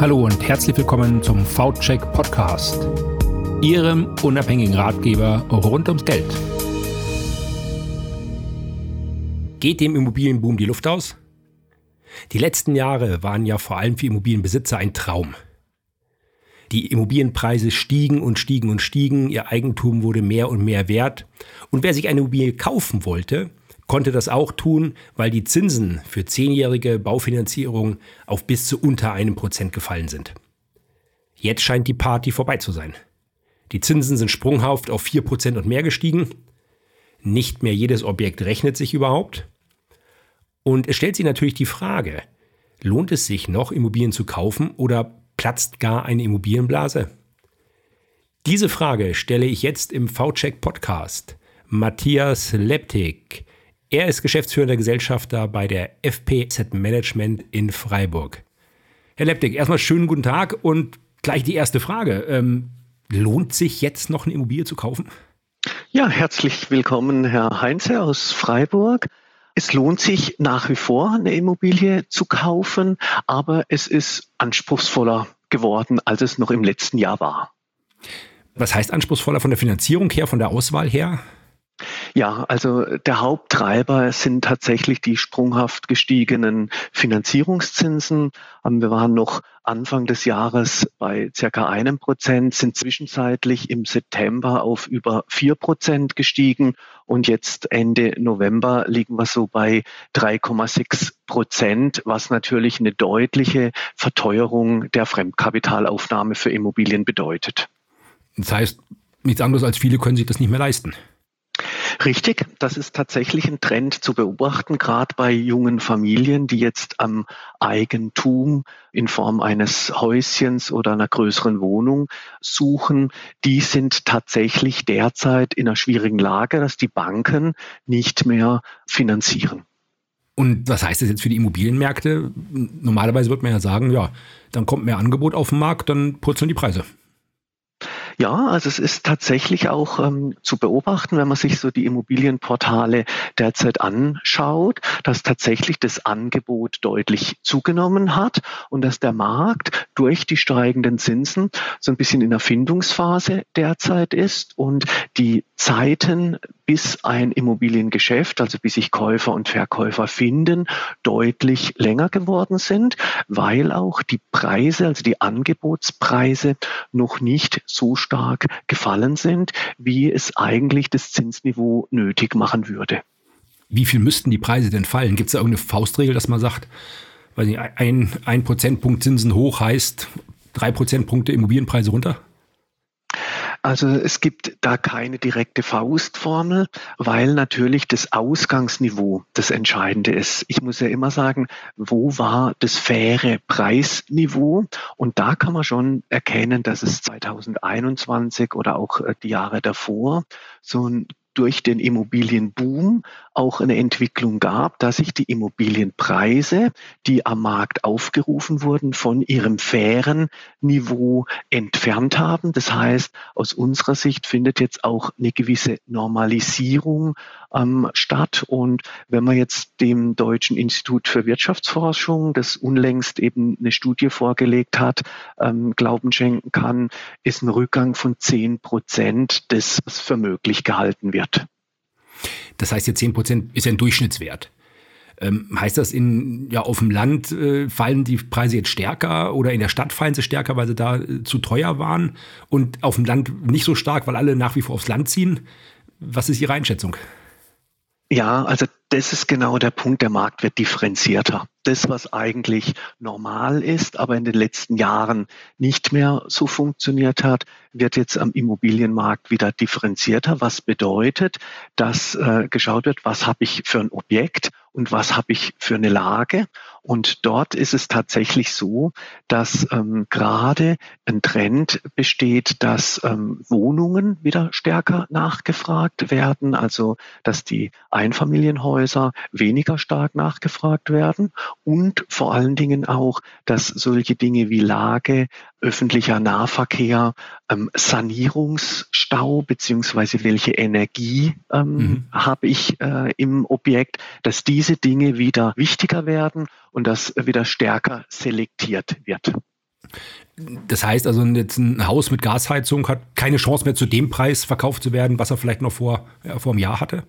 Hallo und herzlich willkommen zum V-Check Podcast, Ihrem unabhängigen Ratgeber rund ums Geld. Geht dem Immobilienboom die Luft aus? Die letzten Jahre waren ja vor allem für Immobilienbesitzer ein Traum. Die Immobilienpreise stiegen und stiegen und stiegen, ihr Eigentum wurde mehr und mehr wert. Und wer sich eine Immobilie kaufen wollte, konnte das auch tun, weil die Zinsen für zehnjährige Baufinanzierung auf bis zu unter einem Prozent gefallen sind. Jetzt scheint die Party vorbei zu sein. Die Zinsen sind sprunghaft auf vier Prozent und mehr gestiegen. Nicht mehr jedes Objekt rechnet sich überhaupt. Und es stellt sich natürlich die Frage, lohnt es sich noch Immobilien zu kaufen oder platzt gar eine Immobilienblase? Diese Frage stelle ich jetzt im V-Check Podcast. Matthias Leptik, er ist geschäftsführender Gesellschafter bei der FPZ Management in Freiburg. Herr Leptik, erstmal schönen guten Tag und gleich die erste Frage. Ähm, lohnt sich jetzt noch eine Immobilie zu kaufen? Ja, herzlich willkommen, Herr Heinze aus Freiburg. Es lohnt sich nach wie vor, eine Immobilie zu kaufen, aber es ist anspruchsvoller geworden, als es noch im letzten Jahr war. Was heißt anspruchsvoller von der Finanzierung her, von der Auswahl her? Ja, also der Haupttreiber sind tatsächlich die sprunghaft gestiegenen Finanzierungszinsen. Ähm, wir waren noch Anfang des Jahres bei circa einem Prozent, sind zwischenzeitlich im September auf über vier Prozent gestiegen und jetzt Ende November liegen wir so bei 3,6 Prozent, was natürlich eine deutliche Verteuerung der Fremdkapitalaufnahme für Immobilien bedeutet. Das heißt, nichts anderes als viele können sich das nicht mehr leisten. Richtig, das ist tatsächlich ein Trend zu beobachten, gerade bei jungen Familien, die jetzt am Eigentum in Form eines Häuschens oder einer größeren Wohnung suchen. Die sind tatsächlich derzeit in einer schwierigen Lage, dass die Banken nicht mehr finanzieren. Und was heißt das jetzt für die Immobilienmärkte? Normalerweise wird man ja sagen, ja, dann kommt mehr Angebot auf den Markt, dann purzeln die Preise. Ja, also es ist tatsächlich auch ähm, zu beobachten, wenn man sich so die Immobilienportale derzeit anschaut, dass tatsächlich das Angebot deutlich zugenommen hat und dass der Markt durch die steigenden Zinsen so ein bisschen in Erfindungsphase derzeit ist und die Zeiten, bis ein Immobiliengeschäft, also bis sich Käufer und Verkäufer finden, deutlich länger geworden sind, weil auch die Preise, also die Angebotspreise noch nicht so stark gefallen sind, wie es eigentlich das Zinsniveau nötig machen würde. Wie viel müssten die Preise denn fallen? Gibt es da irgendeine Faustregel, dass man sagt, weiß ein, ein Prozentpunkt Zinsen hoch heißt drei Prozentpunkte Immobilienpreise runter? Also es gibt da keine direkte Faustformel, weil natürlich das Ausgangsniveau das Entscheidende ist. Ich muss ja immer sagen, wo war das faire Preisniveau? Und da kann man schon erkennen, dass es 2021 oder auch äh, die Jahre davor so ein durch den Immobilienboom auch eine Entwicklung gab, dass sich die Immobilienpreise, die am Markt aufgerufen wurden, von ihrem fairen Niveau entfernt haben. Das heißt, aus unserer Sicht findet jetzt auch eine gewisse Normalisierung ähm, statt. Und wenn man jetzt dem Deutschen Institut für Wirtschaftsforschung, das unlängst eben eine Studie vorgelegt hat, ähm, Glauben schenken kann, ist ein Rückgang von zehn Prozent, das für möglich gehalten wird. Das heißt, jetzt 10 Prozent ist ja ein Durchschnittswert. Ähm, heißt das, in, ja, auf dem Land äh, fallen die Preise jetzt stärker oder in der Stadt fallen sie stärker, weil sie da äh, zu teuer waren und auf dem Land nicht so stark, weil alle nach wie vor aufs Land ziehen? Was ist Ihre Einschätzung? Ja, also das ist genau der Punkt, der Markt wird differenzierter. Das, was eigentlich normal ist, aber in den letzten Jahren nicht mehr so funktioniert hat, wird jetzt am Immobilienmarkt wieder differenzierter, was bedeutet, dass äh, geschaut wird, was habe ich für ein Objekt und was habe ich für eine Lage. Und dort ist es tatsächlich so, dass ähm, gerade ein Trend besteht, dass ähm, Wohnungen wieder stärker nachgefragt werden, also dass die Einfamilienhäuser Krankenhäuser weniger stark nachgefragt werden und vor allen Dingen auch, dass solche Dinge wie Lage, öffentlicher Nahverkehr, ähm, Sanierungsstau beziehungsweise welche Energie ähm, mhm. habe ich äh, im Objekt, dass diese Dinge wieder wichtiger werden und dass wieder stärker selektiert wird. Das heißt also, jetzt ein Haus mit Gasheizung hat keine Chance mehr zu dem Preis verkauft zu werden, was er vielleicht noch vor, ja, vor einem Jahr hatte?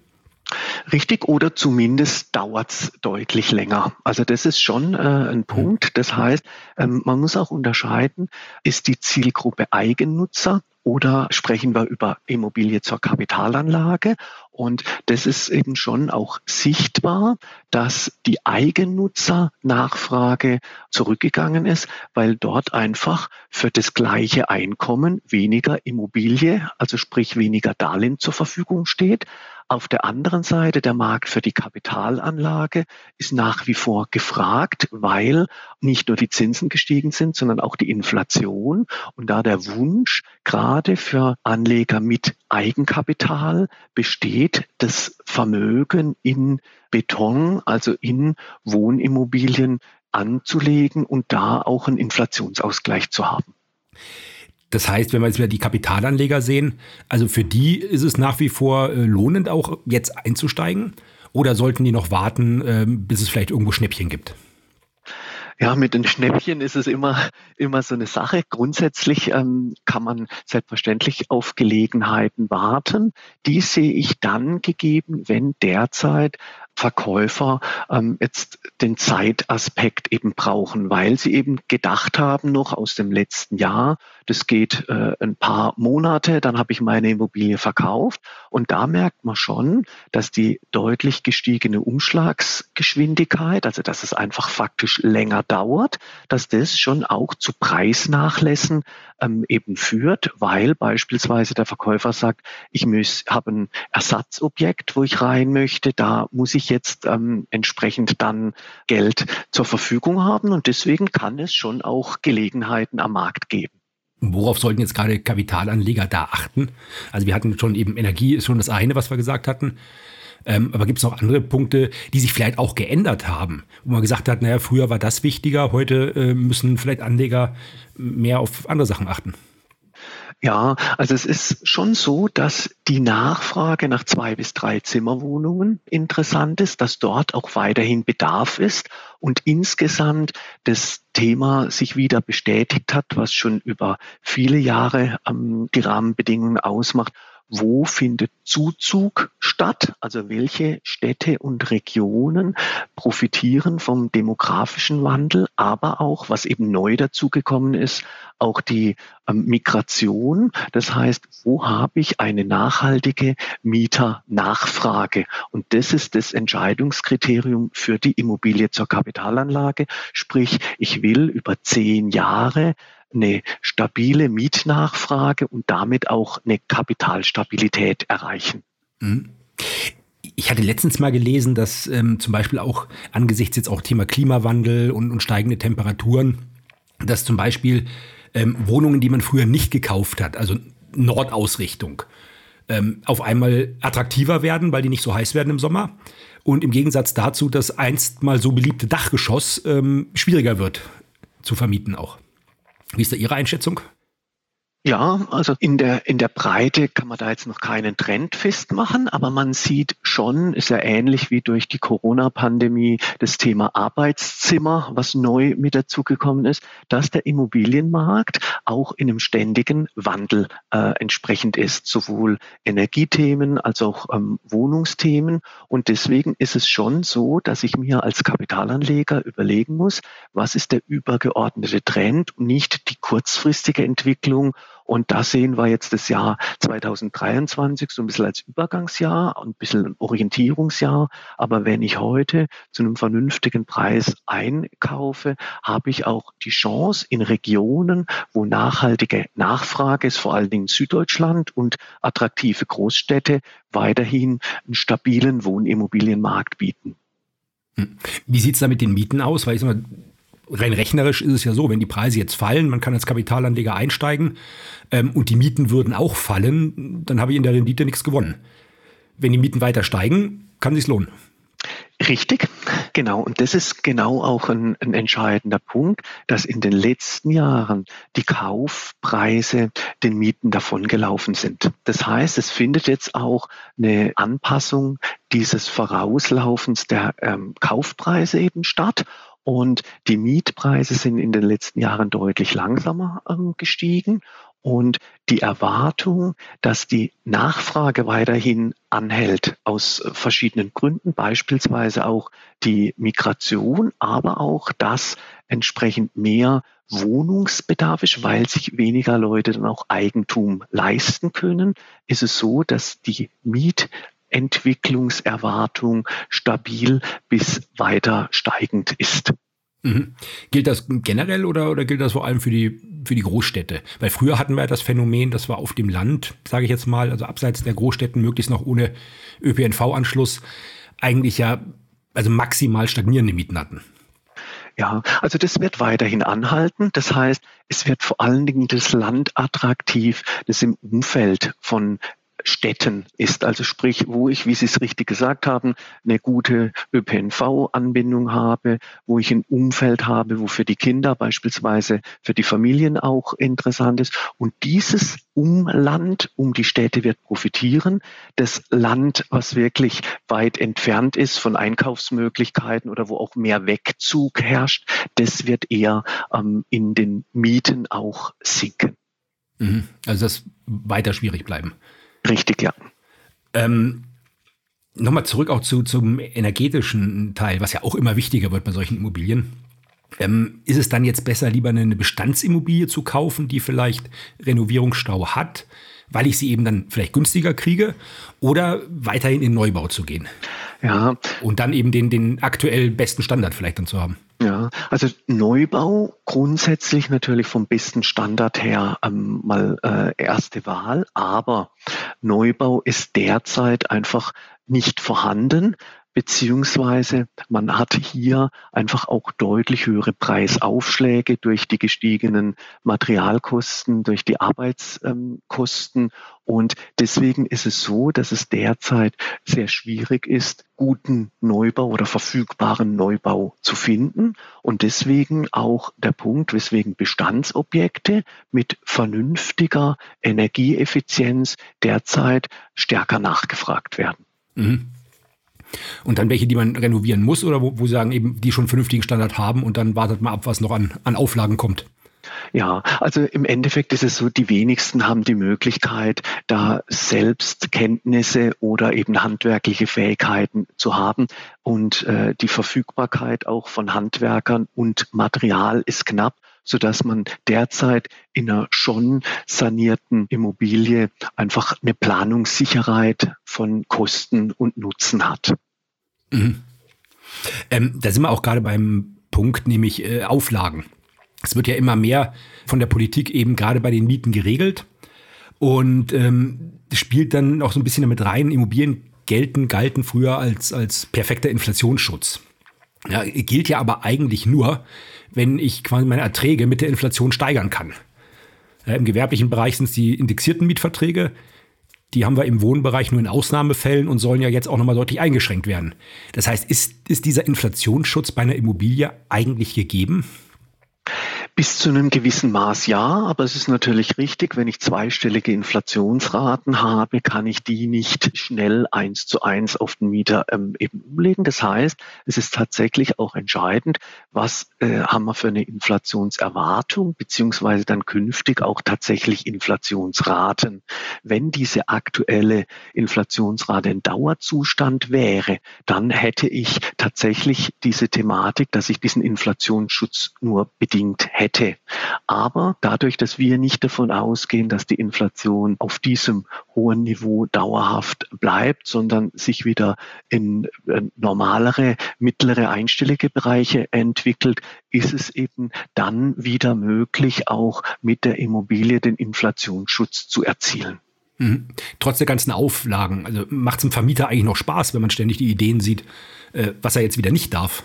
Richtig, oder zumindest dauert es deutlich länger. Also das ist schon äh, ein mhm. Punkt. Das heißt, ähm, man muss auch unterscheiden, ist die Zielgruppe Eigennutzer oder sprechen wir über Immobilie zur Kapitalanlage? Und das ist eben schon auch sichtbar, dass die Eigennutzernachfrage zurückgegangen ist, weil dort einfach für das gleiche Einkommen weniger Immobilie, also sprich weniger Darlehen zur Verfügung steht. Auf der anderen Seite, der Markt für die Kapitalanlage ist nach wie vor gefragt, weil nicht nur die Zinsen gestiegen sind, sondern auch die Inflation. Und da der Wunsch gerade für Anleger mit Eigenkapital besteht, das Vermögen in Beton, also in Wohnimmobilien anzulegen und da auch einen Inflationsausgleich zu haben. Das heißt, wenn wir jetzt wieder die Kapitalanleger sehen, also für die ist es nach wie vor äh, lohnend, auch jetzt einzusteigen? Oder sollten die noch warten, ähm, bis es vielleicht irgendwo Schnäppchen gibt? Ja, mit den Schnäppchen ist es immer, immer so eine Sache. Grundsätzlich ähm, kann man selbstverständlich auf Gelegenheiten warten. Die sehe ich dann gegeben, wenn derzeit Verkäufer ähm, jetzt den Zeitaspekt eben brauchen, weil sie eben gedacht haben noch aus dem letzten Jahr, das geht äh, ein paar Monate, dann habe ich meine Immobilie verkauft und da merkt man schon, dass die deutlich gestiegene Umschlagsgeschwindigkeit, also dass es einfach faktisch länger dauert, dass das schon auch zu Preisnachlässen ähm, eben führt, weil beispielsweise der Verkäufer sagt, ich habe ein Ersatzobjekt, wo ich rein möchte, da muss ich jetzt ähm, entsprechend dann Geld zur Verfügung haben und deswegen kann es schon auch Gelegenheiten am Markt geben. Worauf sollten jetzt gerade Kapitalanleger da achten? Also wir hatten schon eben Energie ist schon das eine, was wir gesagt hatten. Ähm, aber gibt es noch andere Punkte, die sich vielleicht auch geändert haben, wo man gesagt hat, naja, früher war das wichtiger, heute äh, müssen vielleicht Anleger mehr auf andere Sachen achten? Ja, also es ist schon so, dass die Nachfrage nach zwei bis drei Zimmerwohnungen interessant ist, dass dort auch weiterhin Bedarf ist und insgesamt das Thema sich wieder bestätigt hat, was schon über viele Jahre ähm, die Rahmenbedingungen ausmacht wo findet Zuzug statt, also welche Städte und Regionen profitieren vom demografischen Wandel, aber auch, was eben neu dazugekommen ist, auch die ähm, Migration. Das heißt, wo habe ich eine nachhaltige Mieternachfrage? Und das ist das Entscheidungskriterium für die Immobilie zur Kapitalanlage. Sprich, ich will über zehn Jahre eine stabile Mietnachfrage und damit auch eine Kapitalstabilität erreichen. Mhm. Ich hatte letztens mal gelesen, dass ähm, zum Beispiel auch angesichts jetzt auch Thema Klimawandel und, und steigende Temperaturen, dass zum Beispiel ähm, Wohnungen, die man früher nicht gekauft hat, also Nordausrichtung, ähm, auf einmal attraktiver werden, weil die nicht so heiß werden im Sommer. Und im Gegensatz dazu, dass einst mal so beliebte Dachgeschoss ähm, schwieriger wird zu vermieten auch. Wie ist da Ihre Einschätzung? Ja, also in der, in der Breite kann man da jetzt noch keinen Trend festmachen, aber man sieht schon, ist ja ähnlich wie durch die Corona-Pandemie das Thema Arbeitszimmer, was neu mit dazugekommen ist, dass der Immobilienmarkt auch in einem ständigen Wandel äh, entsprechend ist, sowohl Energiethemen als auch ähm, Wohnungsthemen. Und deswegen ist es schon so, dass ich mir als Kapitalanleger überlegen muss, was ist der übergeordnete Trend und nicht die kurzfristige Entwicklung und da sehen wir jetzt das Jahr 2023 so ein bisschen als Übergangsjahr und ein bisschen Orientierungsjahr. Aber wenn ich heute zu einem vernünftigen Preis einkaufe, habe ich auch die Chance in Regionen, wo nachhaltige Nachfrage ist, vor allen Dingen Süddeutschland und attraktive Großstädte, weiterhin einen stabilen Wohnimmobilienmarkt bieten. Hm. Wie sieht es da mit den Mieten aus? Weil ich sag mal, rein rechnerisch ist es ja so, wenn die Preise jetzt fallen, man kann als Kapitalanleger einsteigen ähm, und die Mieten würden auch fallen, dann habe ich in der Rendite nichts gewonnen. Wenn die Mieten weiter steigen, kann sich lohnen. Richtig, genau. Und das ist genau auch ein, ein, entscheidender Punkt, dass in den letzten Jahren die Kaufpreise den Mieten davongelaufen sind. Das heißt, es findet jetzt auch eine Anpassung dieses Vorauslaufens der ähm, Kaufpreise eben statt. Und die Mietpreise sind in den letzten Jahren deutlich langsamer ähm, gestiegen. Und die Erwartung, dass die Nachfrage weiterhin anhält aus verschiedenen Gründen, beispielsweise auch die Migration, aber auch, dass entsprechend mehr Wohnungsbedarf ist, weil sich weniger Leute dann auch Eigentum leisten können, ist es so, dass die Mietentwicklungserwartung stabil bis weiter steigend ist. Mhm. Gilt das generell oder, oder gilt das vor allem für die, für die Großstädte? Weil früher hatten wir das Phänomen, dass wir auf dem Land, sage ich jetzt mal, also abseits der Großstädten, möglichst noch ohne ÖPNV-Anschluss, eigentlich ja also maximal stagnierende Mieten hatten. Ja, also das wird weiterhin anhalten. Das heißt, es wird vor allen Dingen das Land attraktiv, das im Umfeld von Städten ist. Also sprich, wo ich, wie Sie es richtig gesagt haben, eine gute ÖPNV-Anbindung habe, wo ich ein Umfeld habe, wo für die Kinder beispielsweise für die Familien auch interessant ist. Und dieses Umland um die Städte wird profitieren. Das Land, was wirklich weit entfernt ist von Einkaufsmöglichkeiten oder wo auch mehr Wegzug herrscht, das wird eher ähm, in den Mieten auch sinken. Mhm. Also das weiter schwierig bleiben. Richtig, ja. Ähm, Nochmal zurück auch zu, zum energetischen Teil, was ja auch immer wichtiger wird bei solchen Immobilien. Ähm, ist es dann jetzt besser, lieber eine Bestandsimmobilie zu kaufen, die vielleicht Renovierungsstau hat, weil ich sie eben dann vielleicht günstiger kriege, oder weiterhin in Neubau zu gehen? Ja. Und dann eben den, den aktuell besten Standard vielleicht dann zu haben. Ja, also Neubau grundsätzlich natürlich vom besten Standard her ähm, mal äh, erste Wahl, aber Neubau ist derzeit einfach nicht vorhanden, beziehungsweise man hat hier einfach auch deutlich höhere Preisaufschläge durch die gestiegenen Materialkosten, durch die Arbeitskosten. Und deswegen ist es so, dass es derzeit sehr schwierig ist, guten Neubau oder verfügbaren Neubau zu finden. Und deswegen auch der Punkt, weswegen Bestandsobjekte mit vernünftiger Energieeffizienz derzeit stärker nachgefragt werden. Mhm. Und dann welche, die man renovieren muss oder wo, wo Sie sagen, eben die schon vernünftigen Standard haben und dann wartet man ab, was noch an, an Auflagen kommt. Ja, also im Endeffekt ist es so, die wenigsten haben die Möglichkeit, da selbst Kenntnisse oder eben handwerkliche Fähigkeiten zu haben. Und äh, die Verfügbarkeit auch von Handwerkern und Material ist knapp sodass man derzeit in einer schon sanierten Immobilie einfach eine Planungssicherheit von Kosten und Nutzen hat. Mhm. Ähm, da sind wir auch gerade beim Punkt, nämlich äh, Auflagen. Es wird ja immer mehr von der Politik eben gerade bei den Mieten geregelt und ähm, spielt dann auch so ein bisschen damit rein. Immobilien gelten, galten früher als, als perfekter Inflationsschutz. Ja, gilt ja aber eigentlich nur, wenn ich quasi meine Erträge mit der Inflation steigern kann. Ja, Im gewerblichen Bereich sind es die indexierten Mietverträge. Die haben wir im Wohnbereich nur in Ausnahmefällen und sollen ja jetzt auch nochmal deutlich eingeschränkt werden. Das heißt, ist, ist dieser Inflationsschutz bei einer Immobilie eigentlich gegeben? Bis zu einem gewissen Maß ja, aber es ist natürlich richtig, wenn ich zweistellige Inflationsraten habe, kann ich die nicht schnell eins zu eins auf den Mieter ähm, eben umlegen. Das heißt, es ist tatsächlich auch entscheidend, was äh, haben wir für eine Inflationserwartung, beziehungsweise dann künftig auch tatsächlich Inflationsraten. Wenn diese aktuelle Inflationsrate ein Dauerzustand wäre, dann hätte ich tatsächlich diese Thematik, dass ich diesen Inflationsschutz nur bedingt hätte hätte. Aber dadurch, dass wir nicht davon ausgehen, dass die Inflation auf diesem hohen Niveau dauerhaft bleibt, sondern sich wieder in äh, normalere, mittlere, einstellige Bereiche entwickelt, ist es eben dann wieder möglich, auch mit der Immobilie den Inflationsschutz zu erzielen. Mhm. Trotz der ganzen Auflagen, also macht es dem Vermieter eigentlich noch Spaß, wenn man ständig die Ideen sieht, äh, was er jetzt wieder nicht darf.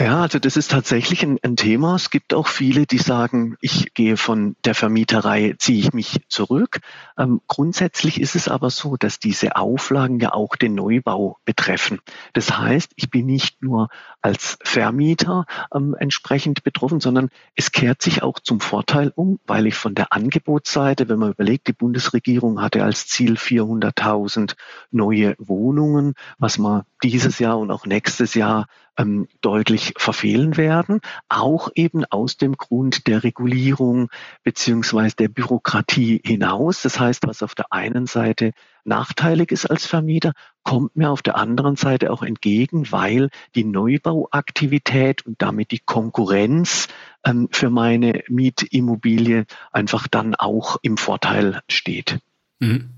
Ja, also das ist tatsächlich ein, ein, Thema. Es gibt auch viele, die sagen, ich gehe von der Vermieterei, ziehe ich mich zurück. Ähm, grundsätzlich ist es aber so, dass diese Auflagen ja auch den Neubau betreffen. Das heißt, ich bin nicht nur als Vermieter ähm, entsprechend betroffen, sondern es kehrt sich auch zum Vorteil um, weil ich von der Angebotsseite, wenn man überlegt, die Bundesregierung hatte als Ziel 400.000 neue Wohnungen, was man dieses Jahr und auch auch nächstes Jahr ähm, deutlich verfehlen werden, auch eben aus dem Grund der Regulierung beziehungsweise der Bürokratie hinaus. Das heißt, was auf der einen Seite nachteilig ist als Vermieter, kommt mir auf der anderen Seite auch entgegen, weil die Neubauaktivität und damit die Konkurrenz ähm, für meine Mietimmobilie einfach dann auch im Vorteil steht. Mhm.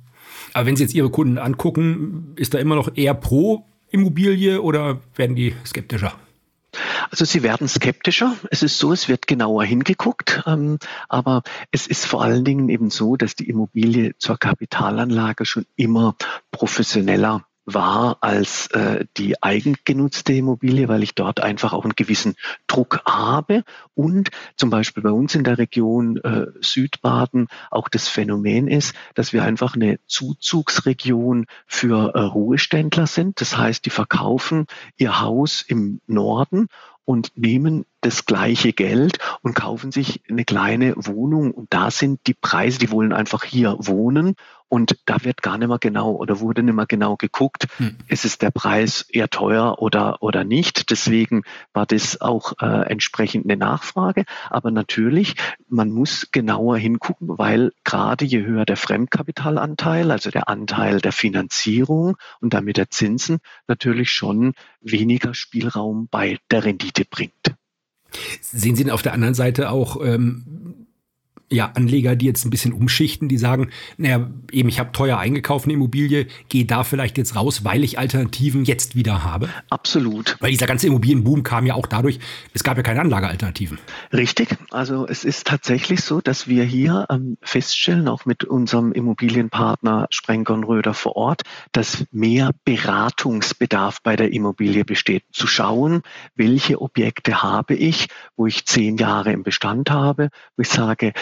Aber wenn Sie jetzt Ihre Kunden angucken, ist da immer noch eher pro Immobilie oder werden die skeptischer? Also sie werden skeptischer. Es ist so, es wird genauer hingeguckt, ähm, aber es ist vor allen Dingen eben so, dass die Immobilie zur Kapitalanlage schon immer professioneller war als äh, die eigengenutzte Immobilie, weil ich dort einfach auch einen gewissen Druck habe und zum Beispiel bei uns in der Region äh, Südbaden auch das Phänomen ist, dass wir einfach eine Zuzugsregion für äh, Ruheständler sind. Das heißt, die verkaufen ihr Haus im Norden und nehmen das gleiche Geld und kaufen sich eine kleine Wohnung. Und da sind die Preise, die wollen einfach hier wohnen. Und da wird gar nicht mehr genau oder wurde nicht mehr genau geguckt, hm. ist es der Preis eher teuer oder, oder nicht. Deswegen war das auch äh, entsprechend eine Nachfrage. Aber natürlich, man muss genauer hingucken, weil gerade je höher der Fremdkapitalanteil, also der Anteil der Finanzierung und damit der Zinsen, natürlich schon weniger Spielraum bei der Rendite bringt. Sehen Sie denn auf der anderen Seite auch ähm, ja, Anleger, die jetzt ein bisschen umschichten, die sagen, naja, eben ich habe teuer eingekauft eine Immobilie, gehe da vielleicht jetzt raus, weil ich Alternativen jetzt wieder habe? Absolut. Weil dieser ganze Immobilienboom kam ja auch dadurch, es gab ja keine Anlagealternativen. Richtig. Also es ist tatsächlich so, dass wir hier ähm, feststellen, auch mit unserem Immobilienpartner Sprenker und Röder vor Ort, dass mehr Beratungsbedarf bei der Immobilie besteht. Zu schauen, welche Objekte habe ich, wo ich zehn Jahre im Bestand habe, wo ich sage,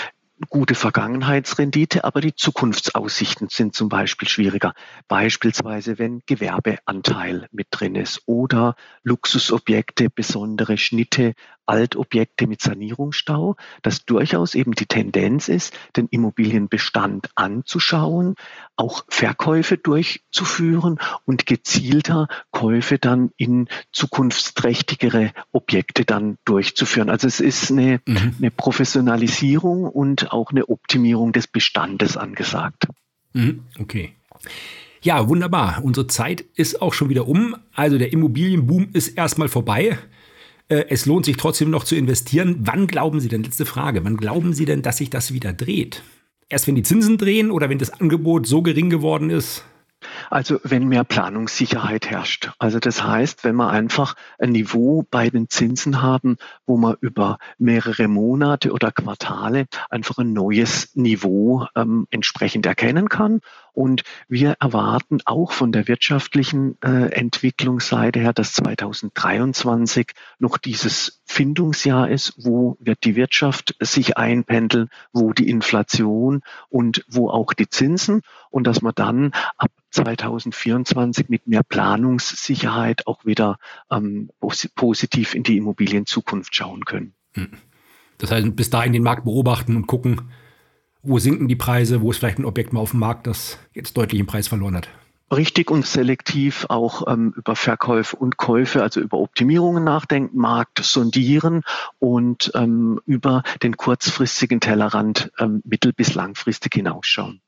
gute Vergangenheitsrendite, aber die Zukunftsaussichten sind zum Beispiel schwieriger. Beispielsweise, wenn Gewerbeanteil mit drin ist oder Luxusobjekte, besondere Schnitte, Altobjekte mit Sanierungsstau, dass durchaus eben die Tendenz ist, den Immobilienbestand anzuschauen, auch Verkäufe durchzuführen und gezielter Käufe dann in zukunftsträchtigere Objekte dann durchzuführen. Also es ist eine, mhm. eine Professionalisierung und auch eine Optimierung des Bestandes angesagt. Mhm. Okay. Ja, wunderbar. Unsere Zeit ist auch schon wieder um. Also der Immobilienboom ist erstmal vorbei. Äh, es lohnt sich trotzdem noch zu investieren. Wann glauben Sie denn, letzte Frage, wann glauben Sie denn, dass sich das wieder dreht? Erst wenn die Zinsen drehen oder wenn das Angebot so gering geworden ist? Also wenn mehr Planungssicherheit herrscht. Also das heißt, wenn wir einfach ein Niveau bei den Zinsen haben, wo man über mehrere Monate oder Quartale einfach ein neues Niveau ähm, entsprechend erkennen kann und wir erwarten auch von der wirtschaftlichen äh, Entwicklungsseite her, dass 2023 noch dieses Findungsjahr ist, wo wird die Wirtschaft sich einpendeln, wo die Inflation und wo auch die Zinsen und dass man dann ab 2024 mit mehr Planungssicherheit auch wieder ähm, positiv in die Immobilienzukunft schauen können. Hm. Das heißt, bis dahin den Markt beobachten und gucken, wo sinken die Preise, wo ist vielleicht ein Objekt mal auf dem Markt, das jetzt deutlich im Preis verloren hat. Richtig und selektiv auch ähm, über Verkäufe und Käufe, also über Optimierungen nachdenken, Markt sondieren und ähm, über den kurzfristigen Tellerrand ähm, mittel- bis langfristig hinausschauen.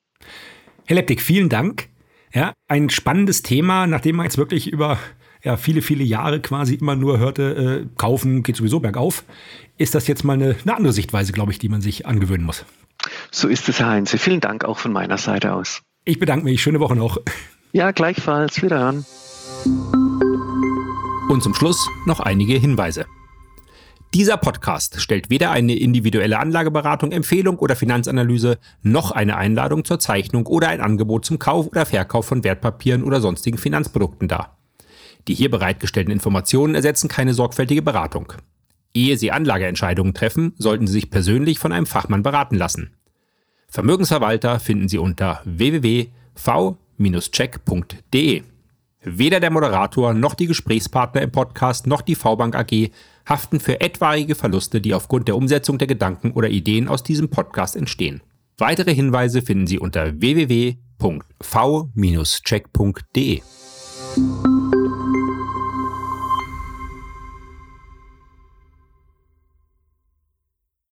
Herr Leptik, vielen Dank. Ja, ein spannendes Thema, nachdem man jetzt wirklich über ja, viele, viele Jahre quasi immer nur hörte, äh, kaufen geht sowieso bergauf, ist das jetzt mal eine, eine andere Sichtweise, glaube ich, die man sich angewöhnen muss. So ist es, Herr Heinze. Vielen Dank auch von meiner Seite aus. Ich bedanke mich. Schöne Woche noch. Ja, gleichfalls. Wiederhören. Und zum Schluss noch einige Hinweise. Dieser Podcast stellt weder eine individuelle Anlageberatung, Empfehlung oder Finanzanalyse noch eine Einladung zur Zeichnung oder ein Angebot zum Kauf oder Verkauf von Wertpapieren oder sonstigen Finanzprodukten dar. Die hier bereitgestellten Informationen ersetzen keine sorgfältige Beratung. Ehe Sie Anlageentscheidungen treffen, sollten Sie sich persönlich von einem Fachmann beraten lassen. Vermögensverwalter finden Sie unter www.v-check.de. Weder der Moderator noch die Gesprächspartner im Podcast noch die V-Bank AG haften für etwaige Verluste, die aufgrund der Umsetzung der Gedanken oder Ideen aus diesem Podcast entstehen. Weitere Hinweise finden Sie unter www.v-check.de.